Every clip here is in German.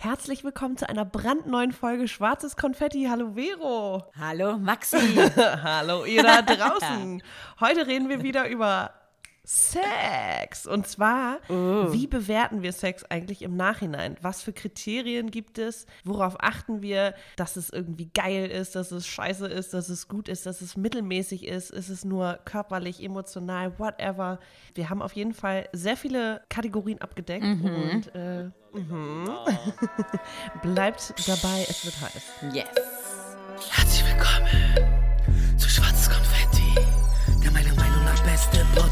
Herzlich willkommen zu einer brandneuen Folge Schwarzes Konfetti. Hallo Vero. Hallo Maxi. Hallo ihr da draußen. Heute reden wir wieder über Sex. Und zwar, Oh. wie bewerten wir Sex eigentlich im Nachhinein? Was für Kriterien gibt es? Worauf achten wir, dass es irgendwie geil ist, dass es scheiße ist, dass es gut ist, dass es mittelmäßig ist? Ist es nur körperlich, emotional, whatever? Wir haben auf jeden Fall sehr viele Kategorien abgedeckt und äh, mhm. bleibt dabei, es wird heiß. Yes.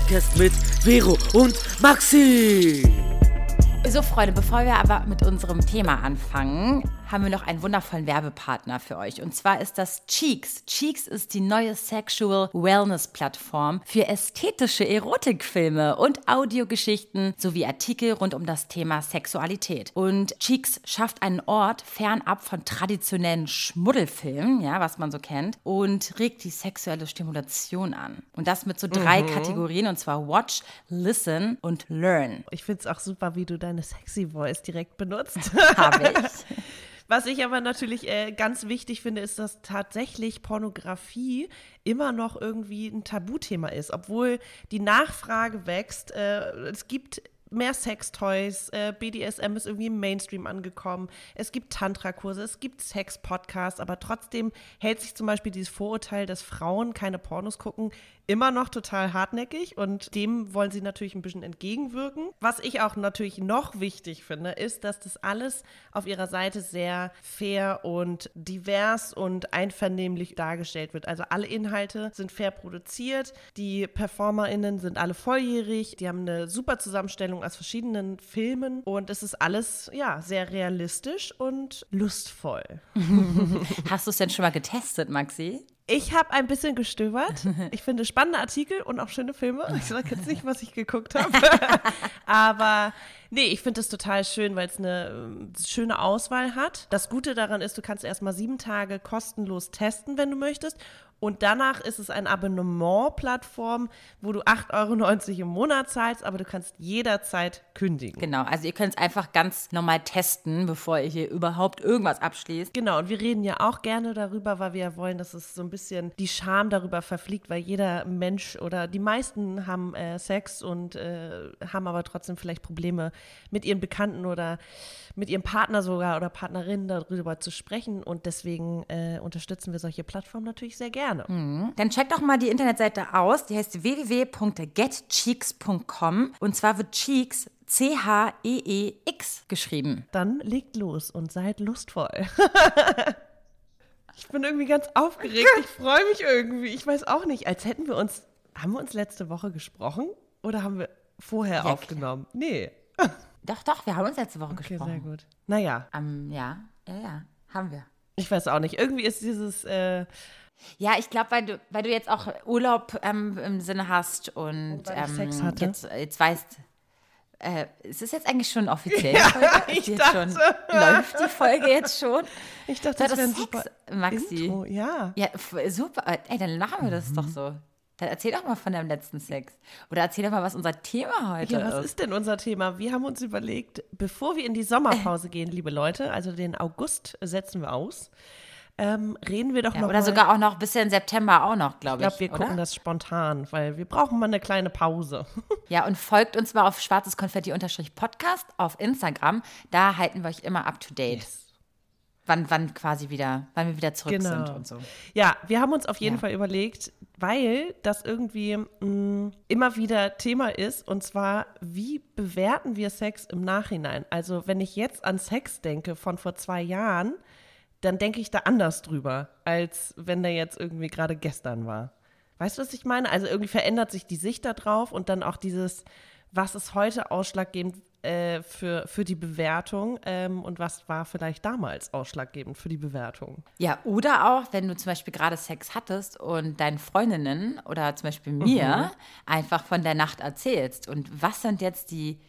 Podcast mit Vero und Maxi. So, Freunde, bevor wir aber mit unserem Thema anfangen, haben wir noch einen wundervollen Werbepartner für euch. Und zwar ist das Cheeks. Cheeks ist die neue Sexual Wellness Plattform für ästhetische Erotikfilme und Audiogeschichten sowie Artikel rund um das Thema Sexualität. Und Cheeks schafft einen Ort fernab von traditionellen Schmuddelfilmen, ja, was man so kennt, und regt die sexuelle Stimulation an. Und das mit so drei Kategorien, und zwar Watch, Listen und Learn. Ich finde es auch super, wie du deine sexy Voice direkt benutzt. Habe ich. Was ich aber natürlich äh, ganz wichtig finde, ist, dass tatsächlich Pornografie immer noch irgendwie ein Tabuthema ist, obwohl die Nachfrage wächst. Äh, es gibt mehr Sextoys, äh, BDSM ist irgendwie im Mainstream angekommen, es gibt Tantra-Kurse, es gibt Sex-Podcasts, aber trotzdem hält sich zum Beispiel dieses Vorurteil, dass Frauen keine Pornos gucken, immer noch total hartnäckig und dem wollen sie natürlich ein bisschen entgegenwirken. Was ich auch natürlich noch wichtig finde, ist, dass das alles auf ihrer Seite sehr fair und divers und einvernehmlich dargestellt wird. Also alle Inhalte sind fair produziert, die PerformerInnen sind alle volljährig, die haben eine super Zusammenstellung aus verschiedenen Filmen und es ist alles, ja, sehr realistisch und lustvoll. Hast du es denn schon mal getestet, Maxi? Ich habe ein bisschen gestöbert. Ich finde spannende Artikel und auch schöne Filme. Ich sage jetzt nicht, was ich geguckt habe. Aber nee, ich finde es total schön, weil es eine ähm, schöne Auswahl hat. Das Gute daran ist, du kannst erst mal sieben Tage kostenlos testen, wenn du möchtest. Und danach ist es eine Abonnement-Plattform, wo du 8,90 Euro im Monat zahlst, aber du kannst jederzeit kündigen. Genau, also ihr könnt es einfach ganz normal testen, bevor ihr hier überhaupt irgendwas abschließt. Genau, und wir reden ja auch gerne darüber, weil wir ja wollen, dass es so ein bisschen die Scham darüber verfliegt, weil jeder Mensch oder die meisten haben äh, Sex und äh, haben aber trotzdem vielleicht Probleme mit ihren Bekannten oder mit ihrem Partner sogar oder Partnerin darüber zu sprechen. Und deswegen äh, unterstützen wir solche Plattformen natürlich sehr gerne. Dann checkt doch mal die Internetseite aus, die heißt www.getcheeks.com und zwar wird Cheeks C-H-E-E-X geschrieben. Dann legt los und seid lustvoll. ich bin irgendwie ganz aufgeregt. Ich freue mich irgendwie. Ich weiß auch nicht, als hätten wir uns. Haben wir uns letzte Woche gesprochen oder haben wir vorher Ja, aufgenommen? Nee. Doch, doch, wir haben uns letzte Woche Okay, sehr gesprochen. gut. Naja, Ähm, ja, ja, ja, haben wir. ich weiß auch nicht. Irgendwie ist dieses. Äh, Ja, ich glaube, weil du, weil du jetzt auch Urlaub ähm, im Sinne hast und, weil ich ähm, Sex hatte. Jetzt, jetzt weißt, äh, ist es jetzt eigentlich schon offiziell? die Folge? Ist ich dachte. Schon, läuft die Folge jetzt schon? ich dachte, War das wäre ein das super Sex, Maxi? Intro. Ja. Ja, super. Ey, dann machen wir das Mhm. doch so. Dann erzähl doch mal von deinem letzten Sex. Oder erzähl doch mal, was unser Thema heute Ja, was ist. ist denn unser Thema? Wir haben uns überlegt, bevor wir in die Sommerpause gehen, liebe Leute, also den August setzen wir aus, ähm, reden wir doch Ja, noch oder mal. sogar auch noch bis in September auch noch, glaube Ich ich. glaube, wir oder? gucken das spontan, weil wir brauchen mal eine kleine Pause. Ja, und folgt uns mal auf schwarzes Konfetti-Podcast auf Instagram. Da halten wir euch immer up to date. Wann, wann quasi wieder, wann wir wieder zurück sind und so. Ja, wir haben uns auf jeden Ja. Fall überlegt, weil das irgendwie mh, immer wieder Thema ist, und zwar, wie bewerten wir Sex im Nachhinein? Also, wenn ich jetzt an Sex denke von vor zwei Jahren, dann denke ich da anders drüber, als wenn der jetzt irgendwie gerade gestern war. Weißt du, was ich meine? Also irgendwie verändert sich die Sicht da drauf und dann auch dieses, was ist heute ausschlaggebend äh, für, für die Bewertung ähm, und was war vielleicht damals ausschlaggebend für die Bewertung? Ja, oder auch, wenn du zum Beispiel gerade Sex hattest und deinen Freundinnen oder zum Beispiel mir einfach von der Nacht erzählst. Und was sind jetzt die,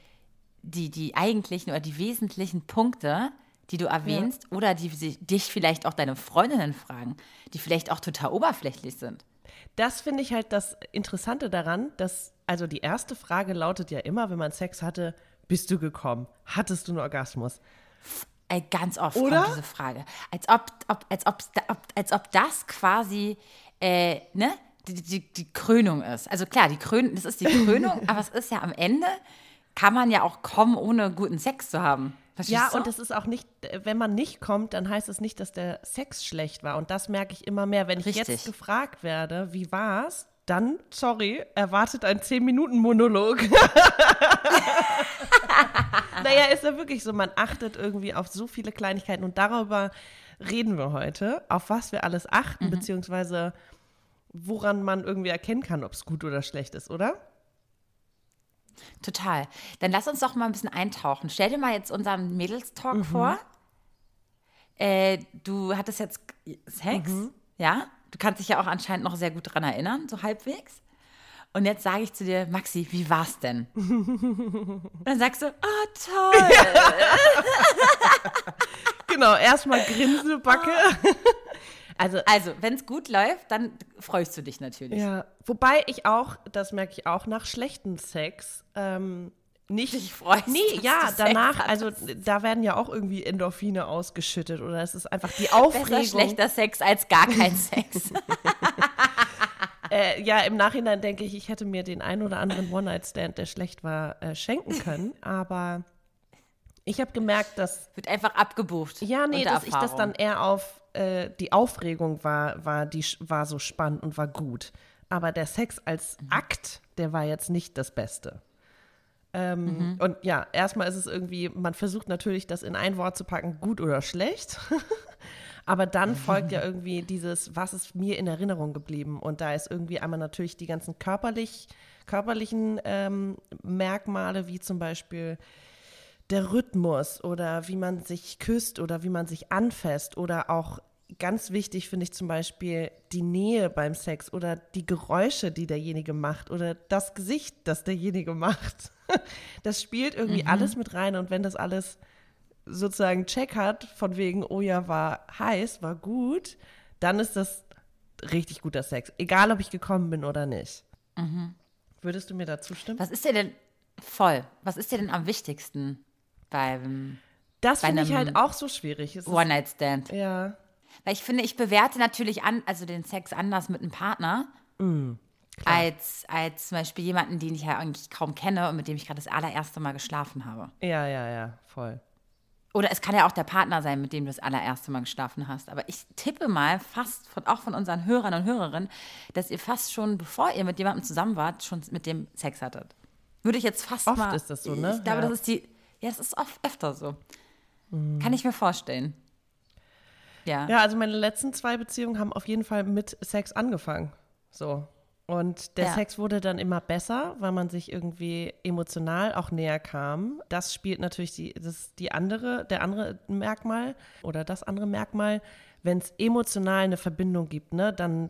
die, die eigentlichen oder die wesentlichen Punkte, die du erwähnst oder die sie- dich vielleicht auch deine Freundinnen fragen, die vielleicht auch total oberflächlich sind. Das finde ich halt das Interessante daran, dass, also die erste Frage lautet ja immer, wenn man Sex hatte, bist du gekommen? Hattest du einen Orgasmus? Ganz oft Oder? kommt diese Frage. Als ob, ob, als ob, ob, als ob das quasi, äh, ne, die, die, die Krönung ist. Also klar, die Krön das ist die Krönung, aber es ist ja am Ende, kann man ja auch kommen, ohne guten Sex zu haben. Verstehst Ja, du? und es ist auch nicht, wenn man nicht kommt, dann heißt es nicht, dass der Sex schlecht war. Und das merke ich immer mehr. Wenn ich Richtig. jetzt gefragt werde, wie war's, dann, sorry, erwartet ein 10-Minuten-Monolog. naja, ist ja wirklich so, man achtet irgendwie auf so viele Kleinigkeiten und darüber reden wir heute, auf was wir alles achten, beziehungsweise woran man irgendwie erkennen kann, ob es gut oder schlecht ist, oder? Total. Dann lass uns doch mal ein bisschen eintauchen. Stell dir mal jetzt unseren Mhm. Mädels-Talk vor. Äh, du hattest jetzt Sex, Mhm. ja? Du kannst dich ja auch anscheinend noch sehr gut dran erinnern, so halbwegs. Und jetzt sage ich zu dir, Maxi, wie war's denn? Dann sagst du, ah, toll. Genau, erstmal Grinsebacke. Also Also, wenn es gut läuft, dann freust du dich natürlich. Ja, wobei ich auch, das merke ich auch, nach schlechten Sex ähm, nicht. Dich freust, Nee, ja, danach, also da werden ja auch irgendwie Endorphine ausgeschüttet oder es ist einfach die Besser Aufregung. schlechter Sex als gar kein Sex. Äh, ja, im Nachhinein denke ich, ich hätte mir den ein oder anderen One-Night-Stand, der schlecht war, äh, schenken können. Aber ich habe gemerkt, dass Wird einfach abgebucht. Ja, nee, dass ich das Erfahrung. dann eher auf äh, die Aufregung war, war, die, war so spannend und war gut. Aber der Sex als Mhm. Akt, der war jetzt nicht das Beste. Ähm, Mhm. Und ja, erstmal ist es irgendwie, man versucht natürlich, das in ein Wort zu packen, gut oder schlecht. Aber dann folgt ja irgendwie dieses, was ist mir in Erinnerung geblieben? Und da ist irgendwie einmal natürlich die ganzen körperlich, körperlichen ähm, Merkmale, wie zum Beispiel der Rhythmus oder wie man sich küsst oder wie man sich anfasst oder auch ganz wichtig finde ich zum Beispiel die Nähe beim Sex oder die Geräusche, die derjenige macht oder das Gesicht, das derjenige macht. Das spielt irgendwie alles mit rein und wenn das alles sozusagen Check hat, von wegen, oh ja, war heiß, war gut, dann ist das richtig guter Sex. Egal, ob ich gekommen bin oder nicht. Würdest du mir da zustimmen? Was ist dir denn voll? Was ist dir denn am wichtigsten beim Das finde ich halt auch so schwierig. One-Night-Stand? ja. Weil ich finde, ich bewerte natürlich an, also den Sex anders mit einem Partner. als, als zum Beispiel jemanden, den ich ja eigentlich kaum kenne und mit dem ich gerade das allererste Mal geschlafen habe. Ja, ja, ja, voll. Oder es kann ja auch der Partner sein, mit dem du das allererste Mal geschlafen hast. Aber ich tippe mal fast, von, auch von unseren Hörern und Hörerinnen, dass ihr fast schon, bevor ihr mit jemandem zusammen wart, schon mit dem Sex hattet. Würde ich jetzt fast Oft mal. ist das so, ne? Ich glaube, Ja. das ist die. Ja, es ist oft öfter so. Kann ich mir vorstellen. Ja. Ja, also meine letzten zwei Beziehungen haben auf jeden Fall mit Sex angefangen. So. Und der Ja. Sex wurde dann immer besser, weil man sich irgendwie emotional auch näher kam. Das spielt natürlich die, das die andere, der andere Merkmal oder das andere Merkmal. Wenn es emotional eine Verbindung gibt, ne, dann,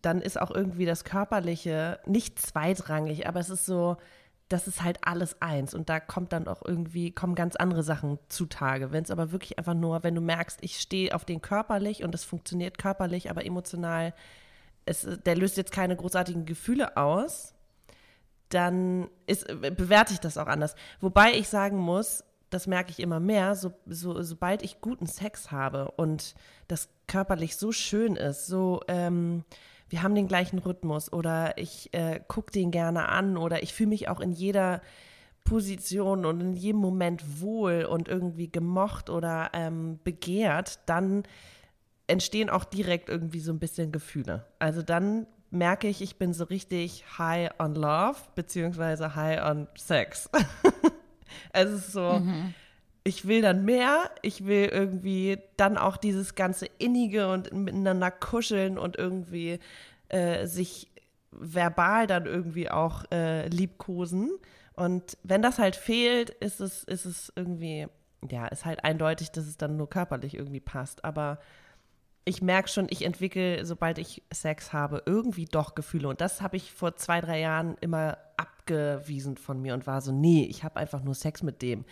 dann ist auch irgendwie das Körperliche nicht zweitrangig, aber es ist so, das ist halt alles eins und da kommt dann auch irgendwie, kommen ganz andere Sachen zutage. Wenn es aber wirklich einfach nur, wenn du merkst, ich stehe auf den körperlich und es funktioniert körperlich, aber emotional, es, der löst jetzt keine großartigen Gefühle aus, dann ist, bewerte ich das auch anders. Wobei ich sagen muss, das merke ich immer mehr, so, so, sobald ich guten Sex habe und das körperlich so schön ist, so, ähm, wir haben den gleichen Rhythmus oder ich äh, gucke den gerne an oder ich fühle mich auch in jeder Position und in jedem Moment wohl und irgendwie gemocht oder ähm, begehrt, dann entstehen auch direkt irgendwie so ein bisschen Gefühle. Also dann merke ich, ich bin so richtig high on love, beziehungsweise high on sex. es ist so, ich will dann mehr, ich will irgendwie dann auch dieses ganze Innige und miteinander kuscheln und irgendwie äh, sich verbal dann irgendwie auch äh, liebkosen. Und wenn das halt fehlt, ist es, ist es irgendwie, ja, ist halt eindeutig, dass es dann nur körperlich irgendwie passt. Aber ich merke schon, ich entwickle, sobald ich Sex habe, irgendwie doch Gefühle. Und das habe ich vor zwei, drei Jahren immer abgewiesen von mir und war so, nee, ich habe einfach nur Sex mit dem.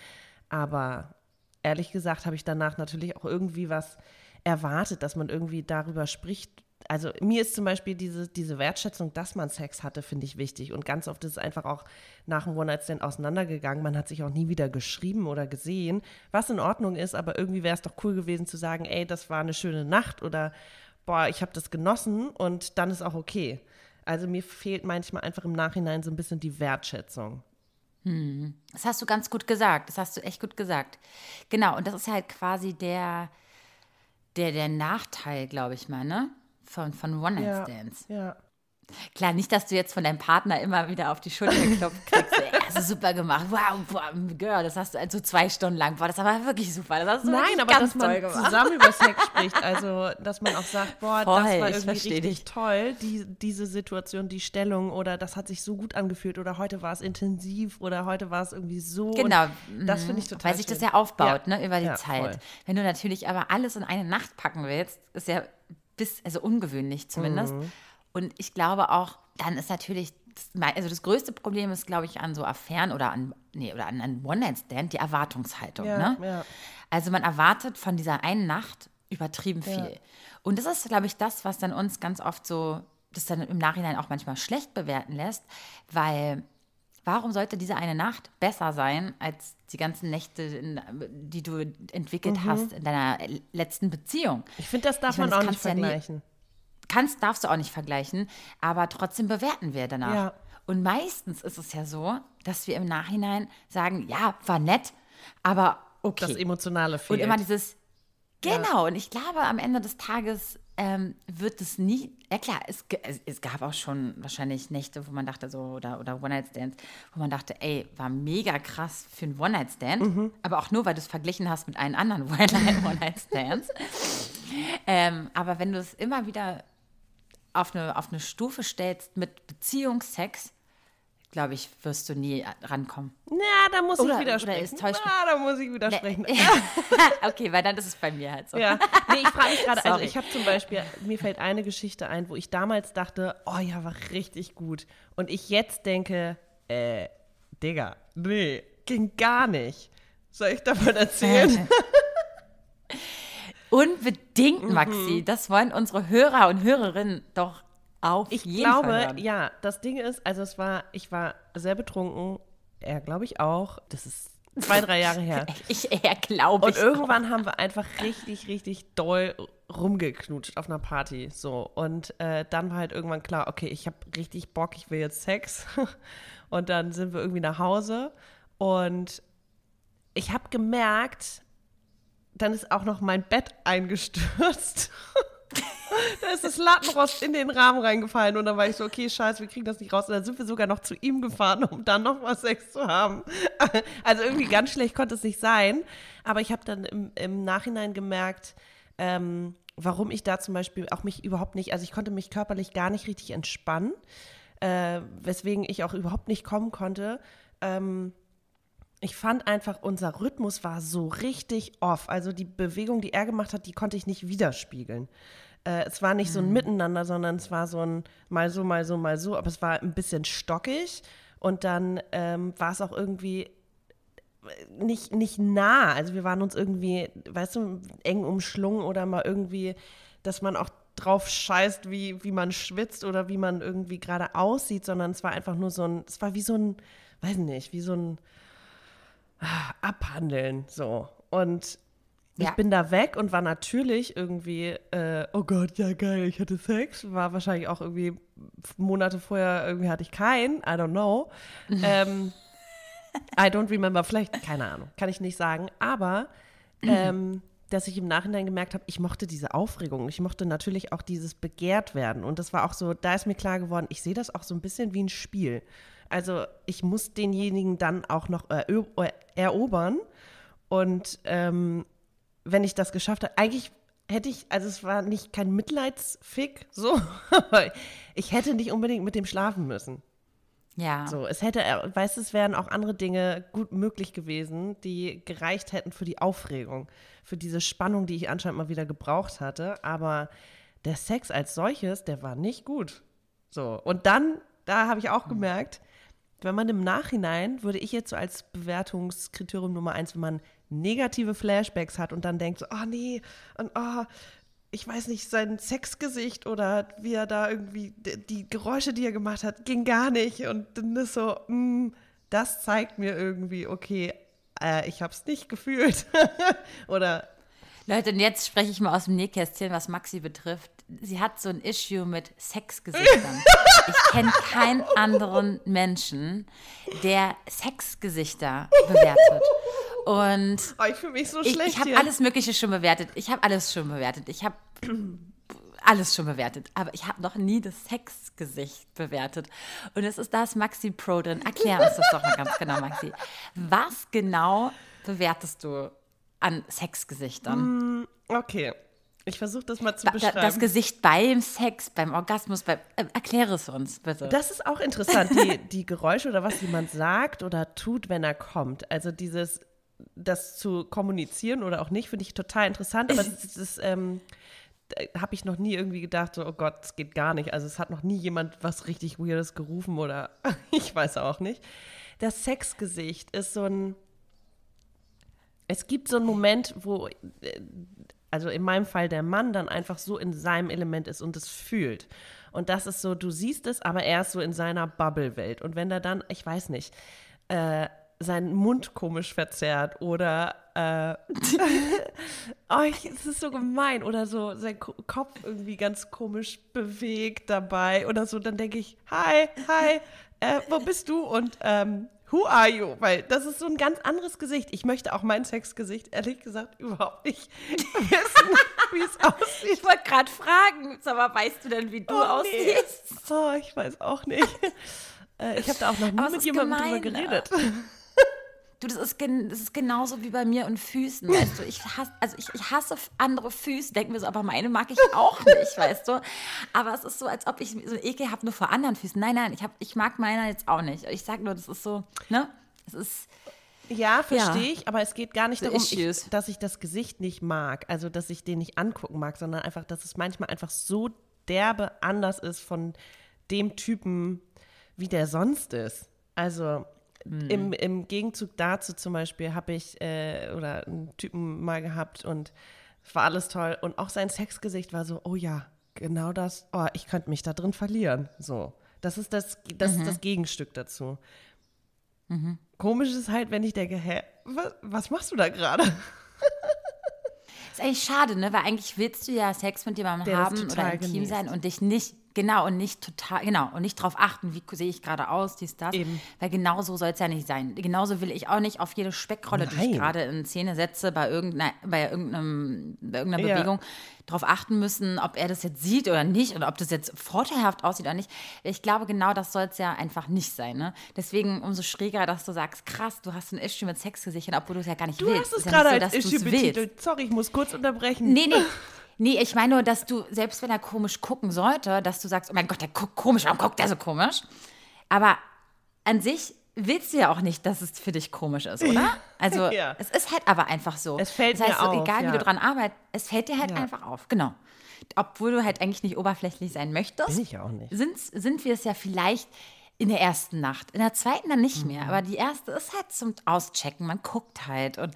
Aber ehrlich gesagt habe ich danach natürlich auch irgendwie was erwartet, dass man irgendwie darüber spricht, also mir ist zum Beispiel diese, diese Wertschätzung, dass man Sex hatte, finde ich wichtig. Und ganz oft ist es einfach auch nach dem One-Night-Stand auseinandergegangen. Man hat sich auch nie wieder geschrieben oder gesehen, was in Ordnung ist, aber irgendwie wäre es doch cool gewesen zu sagen, ey, das war eine schöne Nacht oder boah, ich habe das genossen und dann ist auch okay. Also mir fehlt manchmal einfach im Nachhinein so ein bisschen die Wertschätzung. Das hast du ganz gut gesagt. Das hast du echt gut gesagt. Genau, und das ist halt quasi der, der, der Nachteil, glaube ich mal, ne? Von, von One-Night-Stands. Ja. Klar, nicht, dass du jetzt von deinem Partner immer wieder auf die Schulter geklopft kriegst. so, "Ey, hast du super gemacht. Wow, wow, Girl, das hast du also zwei Stunden lang. Boah, das war wirklich super. Das hast du Nein, aber ganz dass man toll gemacht. zusammen über Sex spricht. Also, dass man auch sagt, boah, Voll, das war irgendwie richtig dich. toll, die, diese Situation, die Stellung oder das hat sich so gut angefühlt oder heute war es intensiv oder heute war es irgendwie so. Genau. Das finde ich total Weil sich das ja aufbaut, Ja. ne, über die Ja, Zeit. voll. Wenn du natürlich aber alles in eine Nacht packen willst, ist ja bis, also ungewöhnlich zumindest. Mhm. Und ich glaube auch, dann ist natürlich, also das größte Problem ist, glaube ich, an so Affären oder an, nee, oder an einen One-Night-Stand, die Erwartungshaltung. Ja, ne? ja. Also man erwartet von dieser einen Nacht übertrieben viel. Und das ist, glaube ich, das, was dann uns ganz oft so, das dann im Nachhinein auch manchmal schlecht bewerten lässt, weil warum sollte diese eine Nacht besser sein als die ganzen Nächte, in, die du entwickelt hast in deiner letzten Beziehung? Ich finde, das darf Ich meine, man das auch nicht du ja nie- vergleichen. Kannst, darfst du auch nicht vergleichen, aber trotzdem bewerten wir danach. Ja. Und meistens ist es ja so, dass wir im Nachhinein sagen, ja, war nett, aber okay. Das Emotionale Und fehlt. immer dieses, genau, und ich glaube, am Ende des Tages ähm, wird es nie, ja klar, es, es, es gab auch schon wahrscheinlich Nächte, wo man dachte so, oder, oder One-Night-Stands, wo man dachte, ey, war mega krass für einen One-Night-Stand, Mhm. aber auch nur, weil du es verglichen hast mit allen anderen One-Night-Stands. ähm, aber wenn du es immer wieder auf eine, auf eine Stufe stellst mit Beziehungsex, glaube ich, wirst du nie rankommen. Na, da muss Oder- ich oder widersprechen. Na, da muss ich widersprechen. okay, weil dann ist es bei mir halt so. Ja, nee, ich frage mich gerade, also ich habe zum Beispiel, mir fällt eine Geschichte ein, wo ich damals dachte, oh ja, war richtig gut. Und ich jetzt denke, äh, Digga, nee, ging gar nicht. Soll ich davon erzählen? Unbedingt, Mhm. Maxi. Das wollen unsere Hörer und Hörerinnen doch auf Ich jeden glaube, Fall hören. ja, das Ding ist, also es war, ich war sehr betrunken, er glaube ich auch. Das ist zwei, drei Jahre her. Ich eher glaube Und ich. irgendwann haben wir einfach richtig, richtig doll rumgeknutscht auf einer Party. So. Und äh, dann war halt irgendwann klar, okay, ich habe richtig Bock, ich will jetzt Sex. Und dann sind wir irgendwie nach Hause. Und ich habe gemerkt, dann ist auch noch mein Bett eingestürzt. da ist das Lattenrost in den Rahmen reingefallen und dann war ich so, okay, scheiße, wir kriegen das nicht raus. Und dann sind wir sogar noch zu ihm gefahren, um dann noch mal Sex zu haben. Also irgendwie ganz schlecht konnte es nicht sein. Aber ich habe dann im, im Nachhinein gemerkt, ähm, warum ich da zum Beispiel auch mich überhaupt nicht, also ich konnte mich körperlich gar nicht richtig entspannen, äh, weswegen ich auch überhaupt nicht kommen konnte. Ähm, ich fand einfach, unser Rhythmus war so richtig off. Also die Bewegung, die er gemacht hat, die konnte ich nicht widerspiegeln. Äh, es war nicht so ein Miteinander, sondern es war so ein mal so, mal so, mal so, aber es war ein bisschen stockig. Und dann ähm, war es auch irgendwie nicht, nicht nah. Also wir waren uns irgendwie, weißt du, eng umschlungen oder mal irgendwie, dass man auch drauf scheißt, wie, wie man schwitzt oder wie man irgendwie gerade aussieht, sondern es war einfach nur so ein, es war wie so ein, weiß nicht, wie so ein Abhandeln so. Und ich Ja. bin da weg und war natürlich irgendwie, äh, oh Gott, ja geil, ich hatte Sex. War wahrscheinlich auch irgendwie Monate vorher, irgendwie hatte ich keinen, I don't know. ähm, I don't remember, vielleicht, keine Ahnung, kann ich nicht sagen. Aber, ähm, dass ich im Nachhinein gemerkt habe, ich mochte diese Aufregung. Ich mochte natürlich auch dieses begehrt werden. Und das war auch so, da ist mir klar geworden, ich sehe das auch so ein bisschen wie ein Spiel. Also ich muss denjenigen dann auch noch erö- erobern. Und ähm, wenn ich das geschafft habe, eigentlich hätte ich, also es war nicht kein Mitleidsfick, so, aber ich hätte nicht unbedingt mit dem schlafen müssen. Ja. So, es hätte, äh, weißt du, es wären auch andere Dinge gut möglich gewesen, die gereicht hätten für die Aufregung, für diese Spannung, die ich anscheinend mal wieder gebraucht hatte. Aber der Sex als solches, der war nicht gut. So, und dann, da habe ich auch gemerkt, wenn man im Nachhinein, würde ich jetzt so als Bewertungskriterium Nummer eins, wenn man negative Flashbacks hat und dann denkt so, oh nee, und oh, ich weiß nicht, sein Sexgesicht oder wie er da irgendwie, die Geräusche, die er gemacht hat, ging gar nicht. Und dann ist so, mm, das zeigt mir irgendwie, okay, äh, ich habe es nicht gefühlt. oder Leute, und jetzt spreche ich mal aus dem Nähkästchen, was Maxi betrifft. Sie hat so ein Issue mit Sexgesichtern. ich kenne keinen anderen Menschen, der Sexgesichter bewertet. Und oh, ich fühle mich so schlecht. Ich, ich habe alles Mögliche schon bewertet. Ich habe alles schon bewertet. Ich habe alles schon bewertet. Aber ich habe noch nie das Sexgesicht bewertet. Und es ist das Maxi Pro drin. Erklär uns das doch mal ganz genau, Maxi. Was genau bewertest du an Sexgesichtern. Mm, okay. Ich versuche das mal zu da, beschreiben. Das Gesicht beim Sex, beim Orgasmus, beim, äh, erkläre es uns bitte. Das ist auch interessant, die, die Geräusche oder was jemand sagt oder tut, wenn er kommt. Also dieses, das zu kommunizieren oder auch nicht, finde ich total interessant. Aber das ist, ähm, habe ich noch nie irgendwie gedacht, so, oh Gott, es geht gar nicht. Also es hat noch nie jemand was richtig Weirdes gerufen oder ich weiß auch nicht. Das Sexgesicht ist so ein, es gibt so einen Moment, wo, äh, also in meinem Fall der Mann dann einfach so in seinem Element ist und es fühlt. Und das ist so, du siehst es, aber er ist so in seiner Bubble-Welt. Und wenn er dann, ich weiß nicht, äh, seinen Mund komisch verzerrt oder äh, oh, es ist so gemein oder so sein Kopf irgendwie ganz komisch bewegt dabei oder so, dann denke ich, hi, hi, äh, wo bist du? Und ähm, Who are you? Weil das ist so ein ganz anderes Gesicht. Ich möchte auch mein Sexgesicht, ehrlich gesagt, überhaupt nicht wissen, wie es aussieht. Ich wollte gerade fragen, mal, weißt du denn, wie du oh, aussiehst? Nee. Oh, ich weiß auch nicht. Äh, ich habe da auch noch nie mit jemandem drüber geredet. Du, das ist, das ist genauso wie bei mir und Füßen, weißt du. Ich hasse, also ich, ich hasse andere Füße, denken wir so, aber meine mag ich auch nicht, weißt du. Aber es ist so, als ob ich so einen Ekel habe nur vor anderen Füßen. Nein, nein, ich, hab, ich mag meiner jetzt auch nicht. Ich sage nur, das ist so, ne? Es ist. Ja, verstehe ja. ich, aber es geht gar nicht darum, ich, dass ich das Gesicht nicht mag, also dass ich den nicht angucken mag, sondern einfach, dass es manchmal einfach so derbe anders ist von dem Typen, wie der sonst ist. Also Mhm. Im, Im Gegenzug dazu zum Beispiel habe ich äh, oder einen Typen mal gehabt und es war alles toll. Und auch sein Sexgesicht war so, oh ja, genau das, oh, ich könnte mich da drin verlieren. So. Das ist das, das, mhm. ist das Gegenstück dazu. Mhm. Komisch ist halt, wenn ich denke, hä, was, was machst du da gerade? ist eigentlich schade, ne? Weil eigentlich willst du ja Sex mit jemandem Der haben oder intim genießt. sein und dich nicht Genau, und nicht total, genau, und nicht darauf achten, wie sehe ich gerade aus, dies, das. Eben. Weil genau so soll es ja nicht sein. Genauso will ich auch nicht auf jede Speckrolle, Nein. die ich gerade in Szene setze, bei, irgendeiner, bei, irgendeinem, bei irgendeiner ja. Bewegung, darauf achten müssen, ob er das jetzt sieht oder nicht oder ob das jetzt vorteilhaft aussieht oder nicht. Ich glaube, genau das soll es ja einfach nicht sein. Ne? Deswegen umso schräger, dass du sagst, krass, du hast ein Issue mit Sexgesichtern, obwohl du es ja gar nicht du willst. Du hast es gerade ja als so, Issue betitelt. Sorry, ich muss kurz unterbrechen. Nee, nee. Nee, ich meine nur, dass du, selbst wenn er komisch gucken sollte, dass du sagst, oh mein Gott, der guckt komisch, warum guckt der so komisch? Aber an sich willst du ja auch nicht, dass es für dich komisch ist, oder? Also ja. es ist halt aber einfach so. Es fällt das heißt, mir auf, egal ja. wie du dran arbeitest, es fällt dir halt ja. einfach auf, genau. Obwohl du halt eigentlich nicht oberflächlich sein möchtest. Bin ich auch nicht. Sind, sind wir es ja vielleicht in der ersten Nacht. In der zweiten dann nicht mehr. Mhm. Aber die erste ist halt zum Auschecken. Man guckt halt und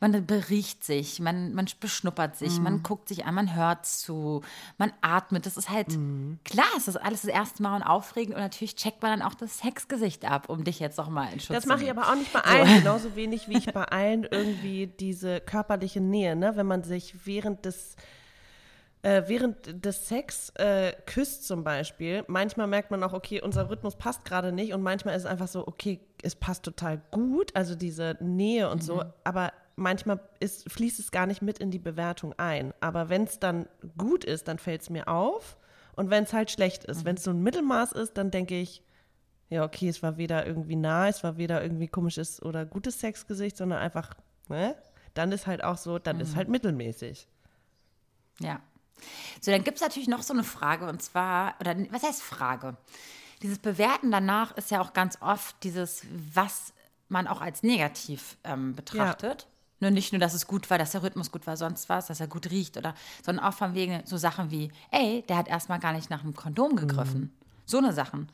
man beriecht sich, man, man beschnuppert sich, mhm. man guckt sich an, man hört zu, man atmet. Das ist halt mhm. klar, es ist alles das erste Mal und aufregend. Und natürlich checkt man dann auch das Sexgesicht ab, um dich jetzt nochmal in Schutz Das mache ich aber auch nicht bei allen, so. genauso wenig wie ich bei allen irgendwie diese körperliche Nähe, ne? wenn man sich während des äh, während des Sex äh, küsst zum Beispiel, manchmal merkt man auch, okay, unser Rhythmus passt gerade nicht und manchmal ist es einfach so, okay, es passt total gut, also diese Nähe und mhm. so, aber manchmal ist, fließt es gar nicht mit in die Bewertung ein. Aber wenn es dann gut ist, dann fällt es mir auf und wenn es halt schlecht ist, mhm. wenn es so ein Mittelmaß ist, dann denke ich, ja, okay, es war weder irgendwie nah, es war weder irgendwie komisches oder gutes Sexgesicht, sondern einfach, ne? Dann ist halt auch so, dann mhm. ist halt mittelmäßig. Ja, so, dann gibt es natürlich noch so eine Frage und zwar, oder was heißt Frage? Dieses Bewerten danach ist ja auch ganz oft dieses, was man auch als negativ ähm, betrachtet. Ja. Nur nicht nur, dass es gut war, dass der Rhythmus gut war, sonst was, dass er gut riecht oder, sondern auch von wegen so Sachen wie, ey, der hat erstmal gar nicht nach einem Kondom gegriffen. Mhm. So eine Sachen.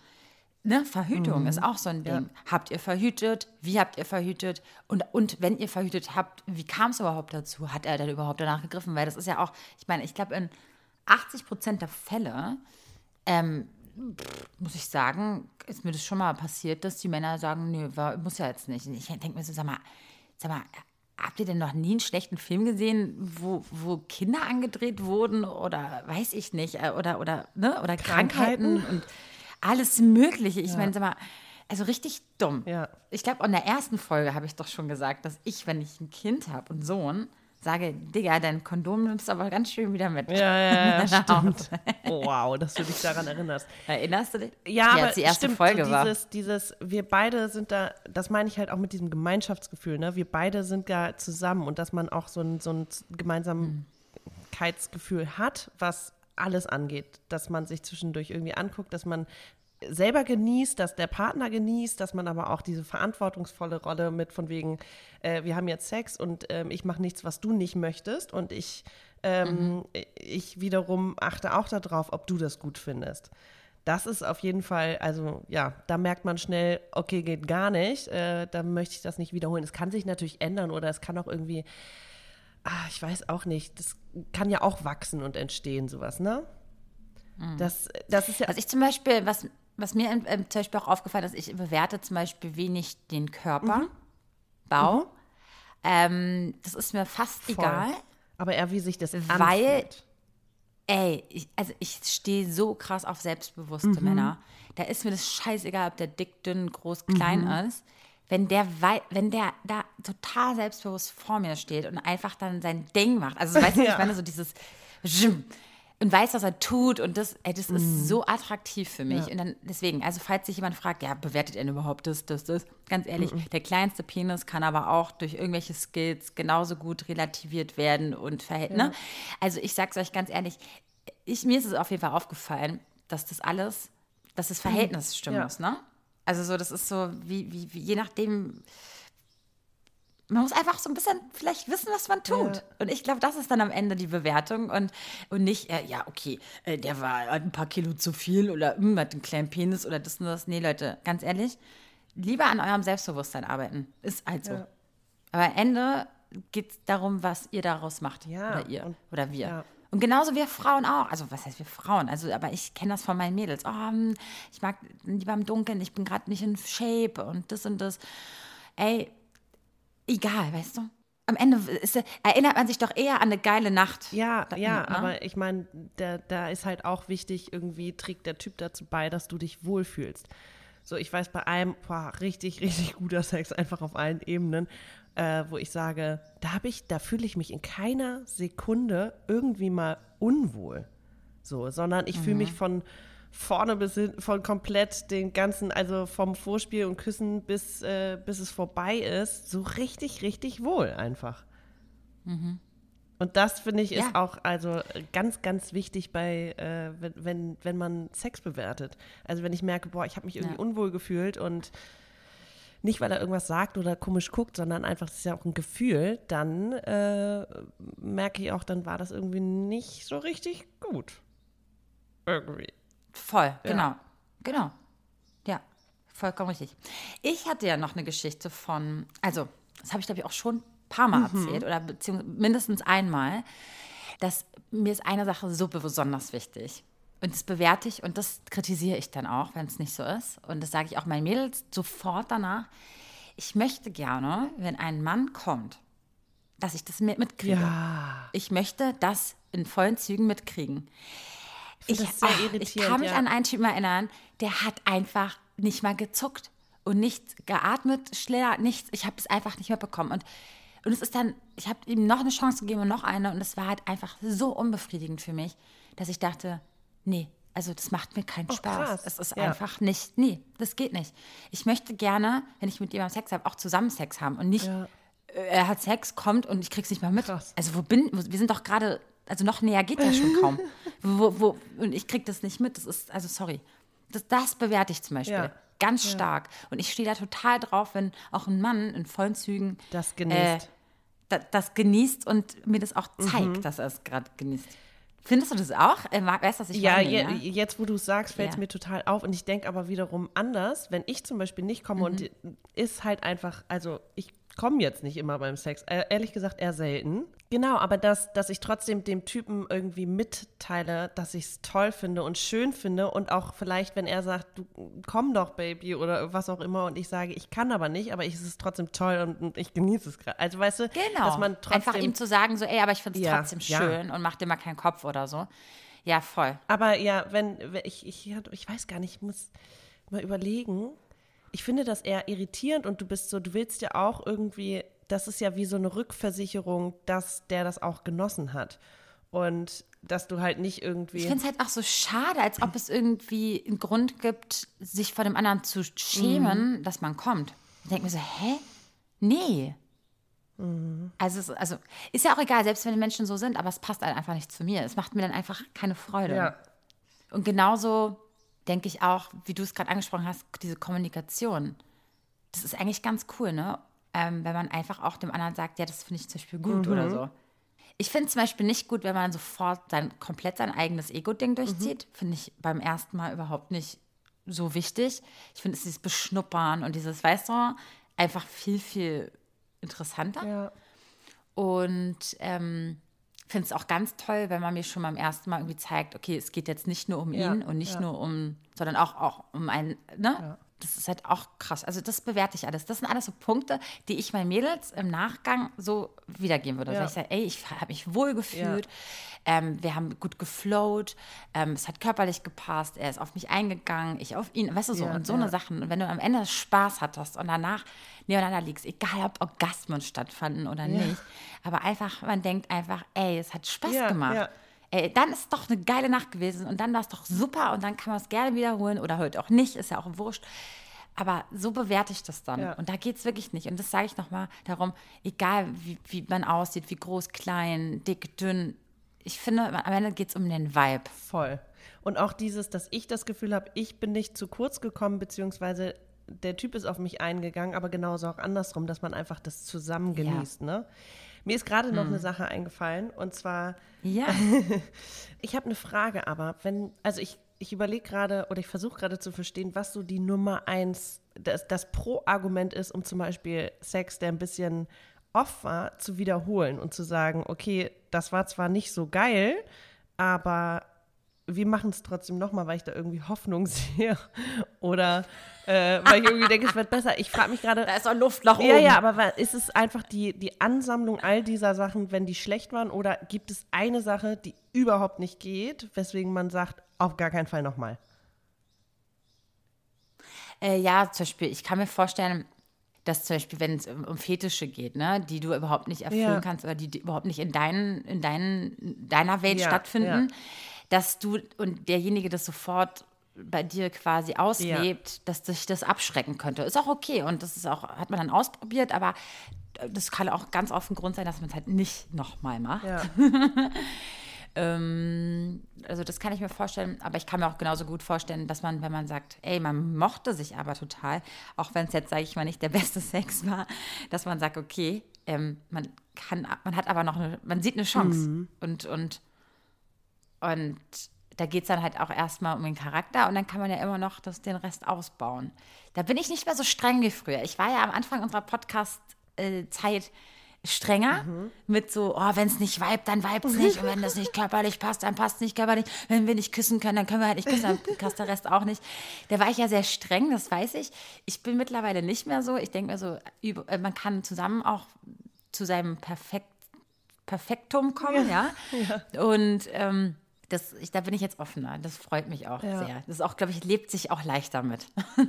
Ne, Verhütung ist auch so ein Ding. Habt ihr verhütet? Wie habt ihr verhütet? Und, und wenn ihr verhütet habt, wie kam es überhaupt dazu? Hat er denn überhaupt danach gegriffen? Weil das ist ja auch, ich meine, ich glaube, in 80 Prozent der Fälle, ähm, muss ich sagen, ist mir das schon mal passiert, dass die Männer sagen, nö, war, muss ja jetzt nicht. Und ich denke mir so, sag mal, sag mal, habt ihr denn noch nie einen schlechten Film gesehen, wo, wo Kinder angedreht wurden oder weiß ich nicht, äh, oder, oder, ne, oder Krankheiten, Krankheiten? und alles Mögliche. Ich meine, sag mal, also richtig dumm. Ja. Ich glaube, in der ersten Folge habe ich doch schon gesagt, dass ich, wenn ich ein Kind habe und Sohn, sage, Digga, dein Kondom nimmst du aber ganz schön wieder mit. Ja, ja, ja, stimmt. Wow, dass du dich daran erinnerst. Erinnerst du dich? Ja, aber als die erste stimmt, Folge so war. dieses, dieses, wir beide sind da, das meine ich halt auch mit diesem Gemeinschaftsgefühl, ne? Wir beide sind da zusammen und dass man auch so ein, so ein Gemeinsamkeitsgefühl hat, was alles angeht, dass man sich zwischendurch irgendwie anguckt, dass man selber genießt, dass der Partner genießt, dass man aber auch diese verantwortungsvolle Rolle mit von wegen, äh, wir haben jetzt Sex und ähm, ich mache nichts, was du nicht möchtest und ich, ähm, ich wiederum achte auch darauf, ob du das gut findest. Das ist auf jeden Fall, also ja, da merkt man schnell, okay, geht gar nicht, äh, da möchte ich das nicht wiederholen. Es kann sich natürlich ändern oder es kann auch irgendwie, ah, ich weiß auch nicht, das kann ja auch wachsen und entstehen, sowas, ne? Das, das ist ja, Was ich zum Beispiel, was, was mir ähm, zum Beispiel auch aufgefallen ist, ich bewerte zum Beispiel wenig den Körperbau. Mhm. Ähm, das ist mir fast voll. egal. aber eher wie sich das Weil- anfühlt. Ey, ich, also ich stehe so krass auf selbstbewusste Männer. Da ist mir das scheißegal, ob der dick, dünn, groß, klein ist. Wenn der, wenn der da total selbstbewusst vor mir steht und einfach dann sein Ding macht. Also, weißt du, Ja. ich meine, so dieses und weiß, was er tut und das, ey, das ist so attraktiv für mich. Und dann deswegen, also falls sich jemand fragt, ja, bewertet er denn überhaupt das, das, das? Ganz ehrlich, der kleinste Penis kann aber auch durch irgendwelche Skills genauso gut relativiert werden und verhält, ne? Also ich sag's euch ganz ehrlich, ich, mir ist es auf jeden Fall aufgefallen, dass das alles, dass das Verhältnis stimmen Ja. muss, ne? Also so, das ist so, wie, wie, wie je nachdem, man muss einfach so ein bisschen vielleicht wissen, was man tut. Ja. Und ich glaube, das ist dann am Ende die Bewertung und, und nicht, äh, ja, okay, äh, der war ein paar Kilo zu viel oder hm, hat einen kleinen Penis oder das und das. Nee, Leute, ganz ehrlich, lieber an eurem Selbstbewusstsein arbeiten. Ist halt so. Ja. Aber am Ende geht es darum, was ihr daraus macht. Ja, Oder ihr. oder wir. Und genauso wir Frauen auch. Also, was heißt wir Frauen? Also, aber ich kenne das von meinen Mädels. Oh, hm, ich mag lieber im Dunkeln, ich bin gerade nicht in Shape und das und das. Ey, egal, weißt du? Am Ende ist, erinnert man sich doch eher an eine geile Nacht. Ja, Da- ja, ne? aber ich meine, da, da ist halt auch wichtig, irgendwie trägt der Typ dazu bei, dass du dich wohlfühlst. So, ich weiß bei einem, boah, richtig, richtig guter Sex, einfach auf allen Ebenen, äh, wo ich sage, da habe ich, da fühle ich mich in keiner Sekunde irgendwie mal unwohl. So, sondern ich fühle mich von vorne bis hinten, von komplett den ganzen, also vom Vorspiel und Küssen bis, äh, bis es vorbei ist, so richtig, richtig wohl einfach. Und das finde ich ist Ja. auch also ganz, ganz wichtig bei, äh, wenn, wenn, wenn man Sex bewertet. Also wenn ich merke, boah, ich habe mich irgendwie Ja. unwohl gefühlt und nicht, weil er irgendwas sagt oder komisch guckt, sondern einfach, das ist ja auch ein Gefühl, dann äh, merke ich auch, dann war das irgendwie nicht so richtig gut. Irgendwie. Voll, genau. Genau. Ja, vollkommen richtig. Ich hatte ja noch eine Geschichte von, also, das habe ich glaube ich auch schon paar Mal erzählt oder beziehungsweise mindestens einmal, dass mir ist eine Sache so besonders wichtig. Und das bewerte ich und das kritisiere ich dann auch, wenn es nicht so ist. Und das sage ich auch meinen Mädels sofort danach. Ich möchte gerne, wenn ein Mann kommt, dass ich das mit- mitkriege. Ja. Ich möchte das in vollen Zügen mitkriegen. Ich, sehr ach, ich kann mich ja. an einen Typen erinnern, der hat einfach nicht mal gezuckt und nicht geatmet, schleer, nichts. Ich habe es einfach nicht mehr bekommen. Und, und es ist dann, ich habe ihm noch eine Chance gegeben und noch eine. Und es war halt einfach so unbefriedigend für mich, dass ich dachte, nee, also das macht mir keinen Spaß. Oh, krass. Es ist Ja. einfach nicht, nee, das geht nicht. Ich möchte gerne, wenn ich mit jemandem Sex habe, auch zusammen Sex haben und nicht, Ja. äh, er hat Sex, kommt und ich krieg's nicht mal mit. Krass. Also wo bin, wo, wir sind doch gerade, also noch näher geht ja schon kaum. Wo, wo, und ich krieg das nicht mit. Das ist, also sorry. Das, das bewerte ich zum Beispiel. Ja. Ganz stark. Und ich stehe da total drauf, wenn auch ein Mann in vollen Zügen Das genießt. da, das genießt und mir das auch zeigt, Mhm. dass er es gerade genießt. Findest du das auch? Äh, weißt du, was ich ja, meine? je, ja, jetzt wo du es sagst, fällt es Ja. mir total auf. Und ich denke aber wiederum anders, wenn ich zum Beispiel nicht komme und Mhm. ist halt einfach, also ich komme jetzt nicht immer beim Sex, äh, ehrlich gesagt eher selten. Genau, aber dass, dass ich trotzdem dem Typen irgendwie mitteile, dass ich es toll finde und schön finde und auch vielleicht, wenn er sagt, du komm doch, Baby oder was auch immer und ich sage, ich kann aber nicht, aber ich, es ist trotzdem toll und, und ich genieße es gerade. Also weißt du, Genau. dass man trotzdem Einfach ihm zu sagen, so, ey, aber ich finde es Ja, trotzdem ja. schön und mach dir mal keinen Kopf oder so. Ja, voll. Aber ja, wenn, wenn ich, ich, ich weiß gar nicht, ich muss mal überlegen. Ich finde das eher irritierend und du bist so, du willst ja auch irgendwie, das ist ja wie so eine Rückversicherung, dass der das auch genossen hat. Und dass du halt nicht irgendwie. Ich finde es halt auch so schade, als ob es irgendwie einen Grund gibt, sich vor dem anderen zu schämen, Mhm. dass man kommt. Ich denke mir so, hä? Nee. Mhm. Also, also ist ja auch egal, selbst wenn die Menschen so sind, aber es passt halt einfach nicht zu mir. Es macht mir dann einfach keine Freude. ja, Und genauso denke ich auch, wie du es gerade angesprochen hast, diese Kommunikation. Das ist eigentlich ganz cool, ne? Ähm, wenn man einfach auch dem anderen sagt, ja, das finde ich zum Beispiel gut oder Mhm. so. Ich finde zum Beispiel nicht gut, wenn man sofort sein, komplett sein eigenes Ego-Ding durchzieht. Mhm. Finde ich beim ersten Mal überhaupt nicht so wichtig. Ich finde es dieses Beschnuppern und dieses, weißt du, einfach viel, viel interessanter. ja. Und ähm, finde es auch ganz toll, wenn man mir schon beim ersten Mal irgendwie zeigt, okay, es geht jetzt nicht nur um Ja, ihn und nicht ja. nur um, sondern auch, auch um einen, ne? Das ist halt auch krass. Also das bewerte ich alles. Das sind alles so Punkte, die ich meinen Mädels im Nachgang so wiedergeben würde. Ja. Ich sage, ey, ich habe mich wohl gefühlt, ähm, wir haben gut geflowt, ähm, es hat körperlich gepasst, er ist auf mich eingegangen, ich auf ihn, weißt du so, Ja, und so ja. eine Sachen. Und wenn du am Ende Spaß hattest und danach nebeneinander liegst, egal ob Orgasmen stattfanden oder nicht, aber einfach, man denkt einfach, ey, es hat Spaß Ja, gemacht. Ja. Ey, dann ist doch eine geile Nacht gewesen und dann war es doch super und dann kann man es gerne wiederholen oder heute auch nicht, ist ja auch wurscht. Aber so bewerte ich das dann. Ja. Und da geht es wirklich nicht. Und das sage ich nochmal darum, egal wie, wie man aussieht, wie groß, klein, dick, dünn. Ich finde, am Ende geht es um den Vibe. Voll. Und auch dieses, dass ich das Gefühl habe, ich bin nicht zu kurz gekommen, beziehungsweise der Typ ist auf mich eingegangen, aber genauso auch andersrum, dass man einfach das zusammen Ja. genießt. Ne? Mir ist gerade noch eine Sache eingefallen und zwar, Ja. ich habe eine Frage, aber wenn, also ich, ich überlege gerade oder ich versuche gerade zu verstehen, was so die Nummer eins, das, das Pro-Argument ist, um zum Beispiel Sex, der ein bisschen off war, zu wiederholen und zu sagen, okay, das war zwar nicht so geil, aber wir machen es trotzdem nochmal, weil ich da irgendwie Hoffnung sehe. Oder äh, weil ich irgendwie denke, es wird besser. Ich frage mich gerade, Da ist doch Luft nach oben. ja, ja, aber ist es einfach die, die Ansammlung all dieser Sachen, wenn die schlecht waren? Oder gibt es eine Sache, die überhaupt nicht geht, weswegen man sagt, auf gar keinen Fall nochmal? Äh, ja, zum Beispiel, ich kann mir vorstellen, dass zum Beispiel, wenn es um, um Fetische geht, ne, die du überhaupt nicht erfüllen Ja. kannst oder die, die überhaupt nicht in, deinen, in deinen, deiner Welt Ja, stattfinden, ja. Dass du und derjenige das sofort bei dir quasi auslebt, dass sich das abschrecken könnte. Ist auch okay und das ist auch, hat man dann ausprobiert, aber das kann auch ganz oft ein Grund sein, dass man es halt nicht nochmal macht. Ja. Ähm, also das kann ich mir vorstellen, aber ich kann mir auch genauso gut vorstellen, dass man, wenn man sagt, ey, man mochte sich aber total, auch wenn es jetzt, sage ich mal, nicht der beste Sex war, dass man sagt, okay, ähm, man kann, man hat aber noch eine, man sieht eine Chance und, und, und da geht es dann halt auch erstmal um den Charakter und dann kann man ja immer noch das, den Rest ausbauen. Da bin ich nicht mehr so streng wie früher. Ich war ja am Anfang unserer Podcast-Zeit strenger mit so, oh, wenn es nicht vibet, dann vibet es nicht. Und wenn das nicht körperlich passt, dann passt es nicht körperlich. Wenn wir nicht küssen können, dann können wir halt nicht küssen, dann passt der Rest auch nicht. Da war ich ja sehr streng, das weiß ich. Ich bin mittlerweile nicht mehr so. Ich denke mir so, äh, man kann zusammen auch zu seinem Perfekt, Perfektum kommen, ja. Und ähm, das, ich, da bin ich jetzt offener. Das freut mich auch Ja. sehr. Das ist auch, glaube ich, lebt sich auch leichter mit.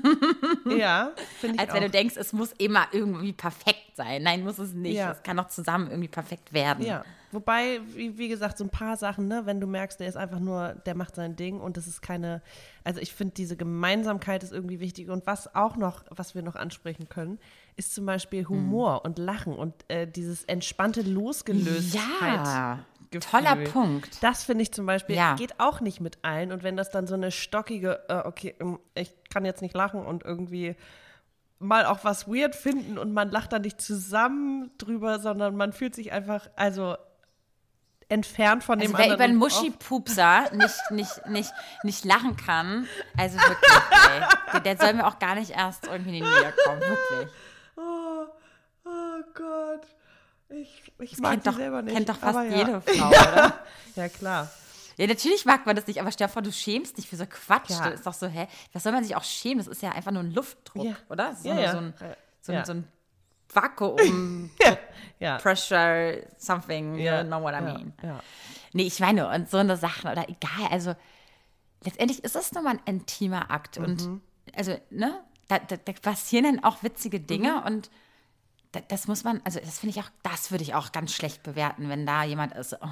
Ja, finde ich Als wenn auch. du denkst, es muss immer irgendwie perfekt sein. Nein, muss es nicht. Ja. Es kann auch zusammen irgendwie perfekt werden. Ja, wobei, wie, wie gesagt, so ein paar Sachen, ne, wenn du merkst, der ist einfach nur, der macht sein Ding und das ist keine, also ich finde, diese Gemeinsamkeit ist irgendwie wichtig und was auch noch, was wir noch ansprechen können, ist zum Beispiel Humor und Lachen und äh, dieses entspannte Losgelöstheit. Ja, Gefühl. toller Punkt. Das finde ich zum Beispiel, Ja. geht auch nicht mit allen. Und wenn das dann so eine stockige, äh, okay, ähm, ich kann jetzt nicht lachen und irgendwie mal auch was weird finden und man lacht da nicht zusammen drüber, sondern man fühlt sich einfach, also entfernt von Also dem wer über anderen. einen und auch- Muschipupser nicht, nicht, nicht, nicht lachen kann, also wirklich, ey, der, der soll mir auch gar nicht erst irgendwie in die Nähe kommen, wirklich. Oh, oh Gott. Ich, ich Das mag doch, selber nicht. kennt doch fast ja. jede Frau, oder? Ja, klar. Ja, natürlich mag man das nicht, aber vor, du schämst dich für so Quatsch. Ja. Das ist doch so, hä? Was soll man sich auch schämen? Das ist ja einfach nur ein Luftdruck, Ja. oder? So, Ja, ja. so ein, so ein, Ja. so ein Vakuum, Ja. Pressure, something, Ja. you know what I ja. mean. Ja. Nee, ich meine, und so eine Sachen oder egal, also letztendlich ist es nur mal ein intimer Akt und Mhm. also, ne, da, da, da passieren dann auch witzige Dinge Mhm. und das muss man, also das finde ich auch, das würde ich auch ganz schlecht bewerten, wenn da jemand ist oh,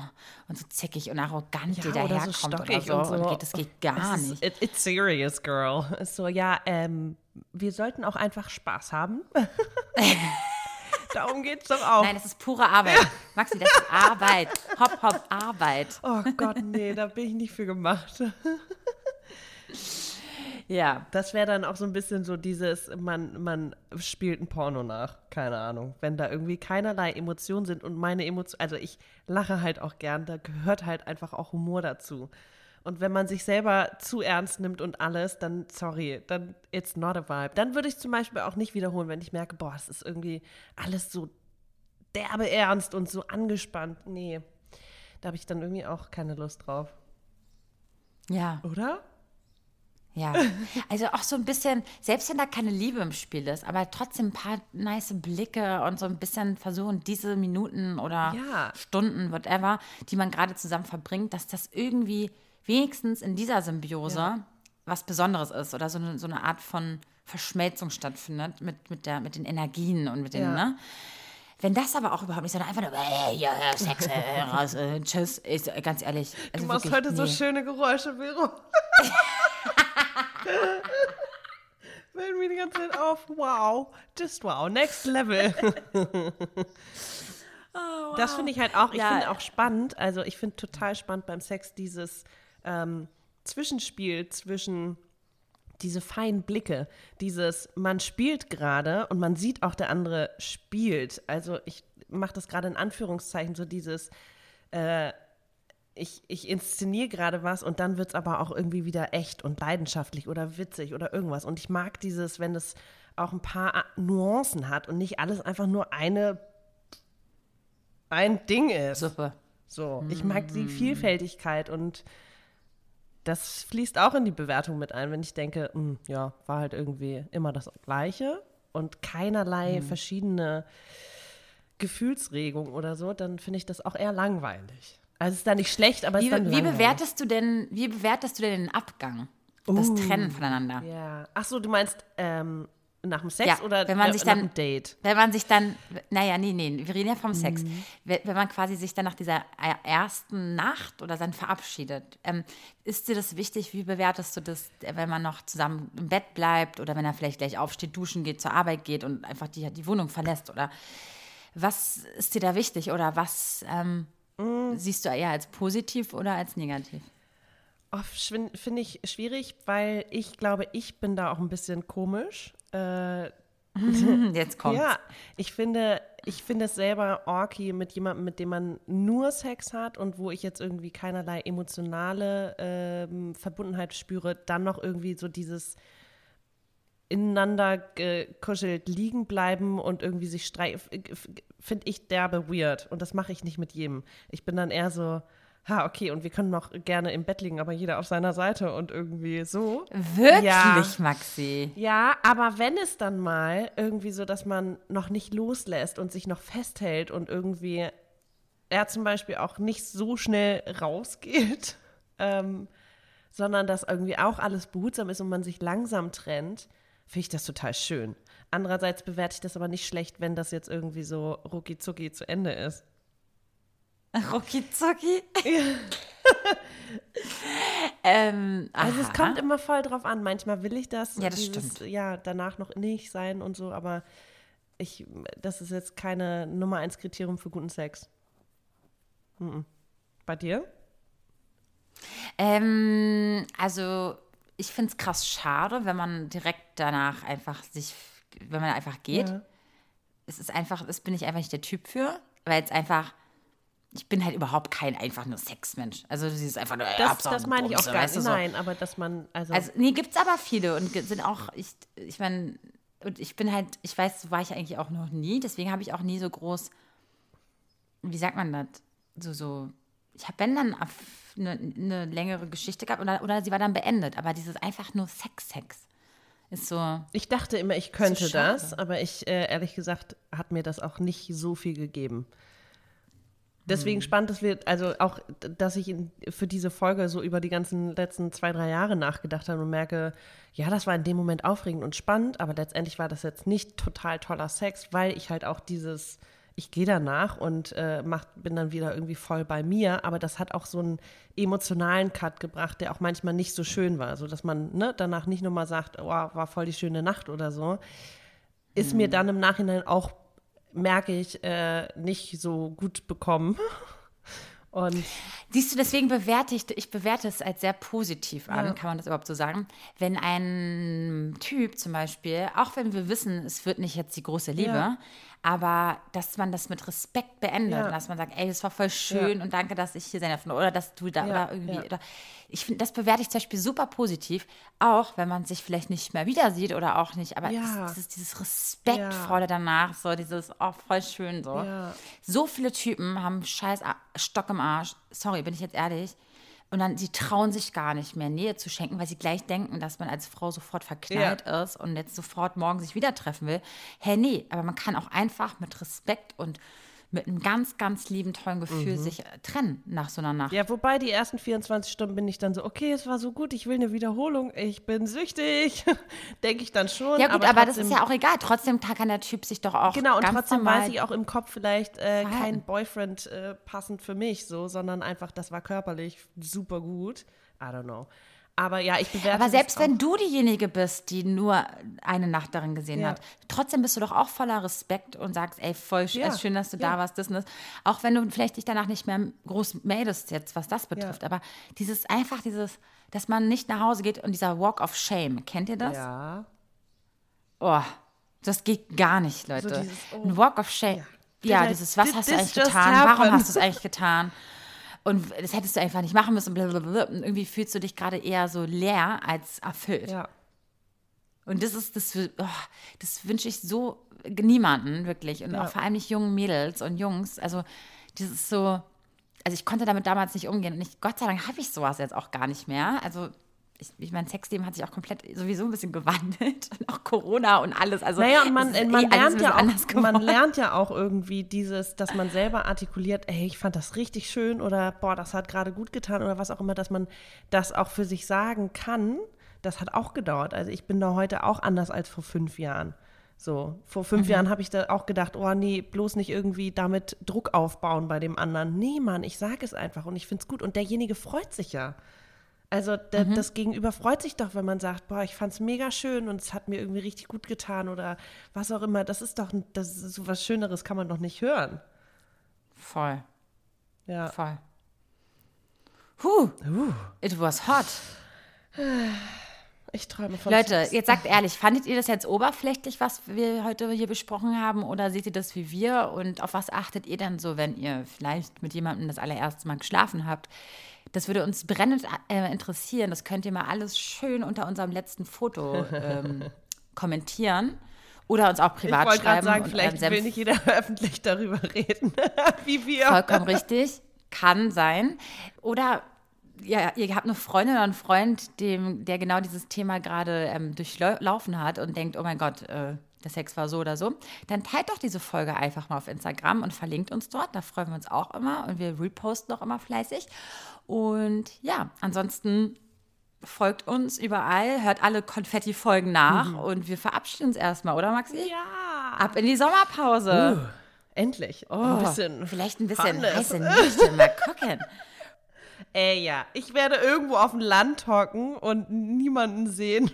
und so zickig und arrogant Ja, dir oder so daherkommt oder so, und so. und geht, das geht gar Es ist- nicht. It, it's serious, girl. Ist So, ja, ähm, wir sollten auch einfach Spaß haben. Darum geht's doch auch. Nein, das ist pure Arbeit. Maxi, das ist Arbeit. Hopp, hopp, Arbeit. Oh Gott, nee, da bin ich nicht für gemacht. Ja. Das wäre dann auch so ein bisschen so dieses, man, man spielt ein Porno nach, keine Ahnung. Wenn da irgendwie keinerlei Emotionen sind und meine Emotionen, also ich lache halt auch gern, da gehört halt einfach auch Humor dazu. Und wenn man sich selber zu ernst nimmt und alles, dann, sorry, dann it's not a vibe. Dann würde ich zum Beispiel auch nicht wiederholen, wenn ich merke, boah, es ist irgendwie alles so derbe ernst und so angespannt. Nee, da habe ich dann irgendwie auch keine Lust drauf. Ja. Oder? Ja, also auch so ein bisschen, selbst wenn da keine Liebe im Spiel ist, aber trotzdem ein paar nice Blicke und so ein bisschen versuchen, diese Minuten oder Ja. Stunden, whatever, die man gerade zusammen verbringt, dass das irgendwie wenigstens in dieser Symbiose was Besonderes ist oder so eine, so eine Art von Verschmelzung stattfindet mit, mit, der, mit den Energien und mit den, Ja. ne? Wenn das aber auch überhaupt nicht, sondern einfach nur, äh, ja, ja, Sex, äh, raus, äh, tschüss, ist, äh, ganz ehrlich. Also Du machst wirklich, heute so nee. schöne Geräusche, Vero. Fällt mir die ganze Zeit auf. Wow. Just wow. Next level. Das finde ich halt auch, ich Ja. finde auch spannend, also ich finde total spannend beim Sex dieses ähm, Zwischenspiel zwischen diese feinen Blicke, dieses man spielt gerade und man sieht auch der andere spielt. Also ich mache das gerade in Anführungszeichen, so dieses äh, ich, ich inszeniere gerade was und dann wird es aber auch irgendwie wieder echt und leidenschaftlich oder witzig oder irgendwas. Und ich mag dieses, wenn es auch ein paar Nuancen hat und nicht alles einfach nur eine ein Ding ist. Suppe. So, ich mag die Vielfältigkeit und das fließt auch in die Bewertung mit ein, wenn ich denke, hm, ja, war halt irgendwie immer das Gleiche und keinerlei verschiedene Gefühlsregung oder so, dann finde ich das auch eher langweilig. Also es ist da nicht schlecht, aber es Wie, wie bewertest du denn, wie bewertest du denn den Abgang? Das Trennen voneinander? Ja. Ach so, du meinst ähm, nach dem Sex Ja, oder wenn man nach sich dann- dem Date? Wenn man sich dann, naja, nee, nee, wir reden ja vom Sex. Mhm. Wenn wenn man quasi sich dann nach dieser ersten Nacht oder dann verabschiedet, ähm, ist dir das wichtig? Wie bewertest du das, äh, wenn man noch zusammen im Bett bleibt oder wenn er vielleicht gleich aufsteht, duschen geht, zur Arbeit geht und einfach die, die Wohnung verlässt? Oder was ist dir da wichtig oder was ähm, Mhm. siehst du eher als positiv oder als negativ? Oh, Finde ich schwierig, weil ich glaube, ich bin da auch ein bisschen komisch. Äh, Jetzt kommt. Ja, ich finde, ich finde es selber orky mit jemandem, mit dem man nur Sex hat und wo ich jetzt irgendwie keinerlei emotionale ähm, Verbundenheit spüre, dann noch irgendwie so dieses ineinander gekuschelt liegen bleiben und irgendwie sich streiten, finde ich derbe weird. Und das mache ich nicht mit jedem. Ich bin dann eher so, ha, okay, und wir können noch gerne im Bett liegen, aber jeder auf seiner Seite und irgendwie so. Wirklich, Ja. Maxi? Ja, aber wenn es dann mal irgendwie so, dass man noch nicht loslässt und sich noch festhält und irgendwie er zum Beispiel auch nicht so schnell rausgeht, ähm, sondern dass irgendwie auch alles behutsam ist und man sich langsam trennt, finde ich das total schön. Andererseits bewerte ich das aber nicht schlecht, wenn das jetzt irgendwie so rucki zucki zu Ende ist. Rucki zucki. ähm, Also es kommt immer voll drauf an. Manchmal will ich das, Ja, das dieses, stimmt. ja, danach noch nicht sein und so, aber ich, das ist jetzt keine Nummer eins Kriterium für guten Sex. Mhm. Bei dir? Ähm, also ich finde es krass schade, wenn man direkt danach einfach sich, wenn man einfach geht. Ja. Es ist einfach, das bin ich einfach nicht der Typ für, weil es einfach, ich bin halt überhaupt kein einfach nur Sexmensch. Also sie ist einfach nur. Das, das meine ich auch gar nicht. so. Nein, aber dass man, also, Also, nee, gibt's aber viele und sind auch, ich, ich meine, und ich bin halt, ich weiß, so war ich eigentlich auch noch nie, deswegen habe ich auch nie so groß, wie sagt man das, so, so, ich habe wenn dann auf eine, eine längere Geschichte gehabt oder, oder sie war dann beendet, aber dieses einfach nur Sex, Sex ist so, ich dachte immer, ich könnte So das, aber ich, äh, ehrlich gesagt, hat mir das auch nicht so viel gegeben. Deswegen Hm. spannend, dass wir, also auch, dass ich für diese Folge so über die ganzen letzten zwei, drei Jahre nachgedacht habe und merke, ja, das war in dem Moment aufregend und spannend, aber letztendlich war das jetzt nicht total toller Sex, weil ich halt auch dieses, ich gehe danach und äh, mach, bin dann wieder irgendwie voll bei mir, aber das hat auch so einen emotionalen Cut gebracht, der auch manchmal nicht so schön war, so dass man ne, danach nicht nochmal sagt, oh, war voll die schöne Nacht oder so, ist mir dann im Nachhinein auch, merke ich, äh, nicht so gut bekommen. Und Siehst du, deswegen bewerte ich, ich bewerte es als sehr positiv an, Ja. kann man das überhaupt so sagen? Wenn ein Typ zum Beispiel, auch wenn wir wissen, es wird nicht jetzt die große Liebe, Ja. Aber dass man das mit Respekt beendet Ja. und dass man sagt, ey, das war voll schön und danke, dass ich hier sein darf oder dass du da Ja, oder irgendwie, ja. oder ich finde, das bewerte ich zum Beispiel super positiv, auch wenn man sich vielleicht nicht mehr wieder sieht oder auch nicht, aber Ja. dieses, dieses Respektvolle danach, so dieses, oh, voll schön so. Ja. So viele Typen haben scheiß Stock im Arsch. Sorry, bin ich jetzt ehrlich. Und dann, sie trauen sich gar nicht mehr Nähe zu schenken, weil sie gleich denken, dass man als Frau sofort verknallt ist und jetzt sofort morgen sich wieder treffen will. Hey, nee, aber man kann auch einfach mit Respekt und mit einem ganz, ganz lieben, tollen Gefühl sich äh, trennen nach so einer Nacht. ja, wobei die ersten 24 Stunden bin ich dann so, okay, es war so gut, ich will eine Wiederholung, ich bin süchtig. Denke ich dann schon. Ja, gut, aber, das trotzdem- ist ja auch egal. Trotzdem kann der Typ sich doch auch. Genau, und ganz trotzdem weiß ich auch im Kopf vielleicht äh, kein Boyfriend äh, passend für mich, so, sondern einfach, das war körperlich super gut. I don't know. Aber ja, ich bewerte Aber selbst wenn du diejenige bist, die nur eine Nacht darin gesehen Ja. hat, trotzdem bist du doch auch voller Respekt und sagst, ey, voll Ja, schön, dass du ja. da warst, das und das. Auch wenn du vielleicht dich danach nicht mehr groß meldest jetzt, was das betrifft. Aber dieses einfach dieses, dass man nicht nach Hause geht und dieser Walk of Shame, kennt ihr das? Ja. Oh, das geht gar nicht, Leute. dieses, oh. Ein Walk of Shame. Ja, dieses, was hast du eigentlich getan? Warum happen? hast du es eigentlich getan? Und das hättest du einfach nicht machen müssen. Blablabla. Und irgendwie fühlst du dich gerade eher so leer als erfüllt. Ja. Und das ist, das, oh, das wünsche ich so niemanden, wirklich. Und Ja. auch vor allem nicht jungen Mädels und Jungs. Also, das ist so, also ich konnte damit damals nicht umgehen. Und ich, Gott sei Dank habe ich sowas jetzt auch gar nicht mehr. Also, ich, ich mein Sexleben hat sich auch komplett sowieso ein bisschen gewandelt. Und auch Corona und alles. Also, Naja, und man, man, eh lernt ja auch, man lernt ja auch irgendwie dieses, dass man selber artikuliert, ey, ich fand das richtig schön oder boah, das hat gerade gut getan oder was auch immer, dass man das auch für sich sagen kann. Das hat auch gedauert. Also ich bin da heute auch anders als vor fünf Jahren. So, vor fünf Mhm. Jahren habe ich da auch gedacht, oh nee, bloß nicht irgendwie damit Druck aufbauen bei dem anderen. Nee, Mann, ich sage es einfach und ich finde es gut. Und derjenige freut sich ja. Also der, Mhm. das Gegenüber freut sich doch, wenn man sagt, boah, ich fand es mega schön und es hat mir irgendwie richtig gut getan oder was auch immer. Das ist doch, das ist so was Schöneres kann man doch nicht hören. Voll, Ja. voll. Huh, it was hot. Ich träume von Leute, jetzt sagt ehrlich, fandet ihr das jetzt oberflächlich, was wir heute hier besprochen haben, oder seht ihr das wie wir? Und auf was achtet ihr denn so, wenn ihr vielleicht mit jemandem das allererste Mal geschlafen habt? Das würde uns brennend äh, interessieren. Das könnt ihr mal alles schön unter unserem letzten Foto ähm, kommentieren oder uns auch ich privat gerade schreiben. sagen, und vielleicht will nicht jeder öffentlich darüber reden, wie wir. Vollkommen richtig. Kann sein. Oder ja, ihr habt eine Freundin oder einen Freund, dem, der genau dieses Thema gerade ähm, durchlaufen hat und denkt, oh mein Gott, äh, der Sex war so oder so. Dann teilt doch diese Folge einfach mal auf Instagram und verlinkt uns dort. Da freuen wir uns auch immer und wir reposten auch immer fleißig. Und ja, ansonsten folgt uns überall, hört alle Konfetti-Folgen nach und wir verabschieden uns erstmal, oder Maxi? Ja. Ab in die Sommerpause. Endlich. Oh, ein bisschen vielleicht ein bisschen heiße Nächte, mal gucken. Ey, ja. Ich werde irgendwo auf dem Land hocken und niemanden sehen.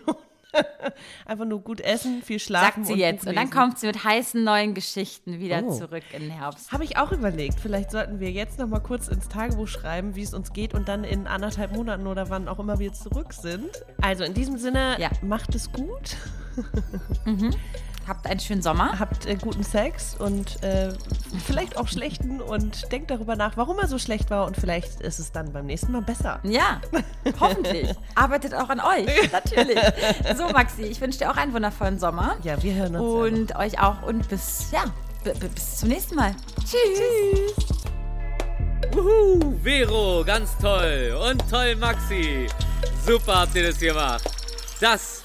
Einfach nur gut essen, viel schlafen. Sagt sie und jetzt. Und dann kommt sie mit heißen neuen Geschichten wieder Oh. zurück in den Herbst. Habe ich auch überlegt. Vielleicht sollten wir jetzt noch mal kurz ins Tagebuch schreiben, wie es uns geht und dann in anderthalb Monaten oder wann auch immer wir zurück sind. Also in diesem Sinne, Ja. macht es gut. Habt einen schönen Sommer. Habt äh, guten Sex und äh, vielleicht auch schlechten und denkt darüber nach, warum er so schlecht war und vielleicht ist es dann beim nächsten Mal besser. Ja, hoffentlich. Arbeitet auch an euch, natürlich. So, Maxi, ich wünsche dir auch einen wundervollen Sommer. Ja, wir hören uns. Und ja euch auch und bis, ja, bis zum nächsten Mal. Tschüss. Tschüss. Uhu, Vero, ganz toll. Und toll, Maxi. Super habt ihr das gemacht. Das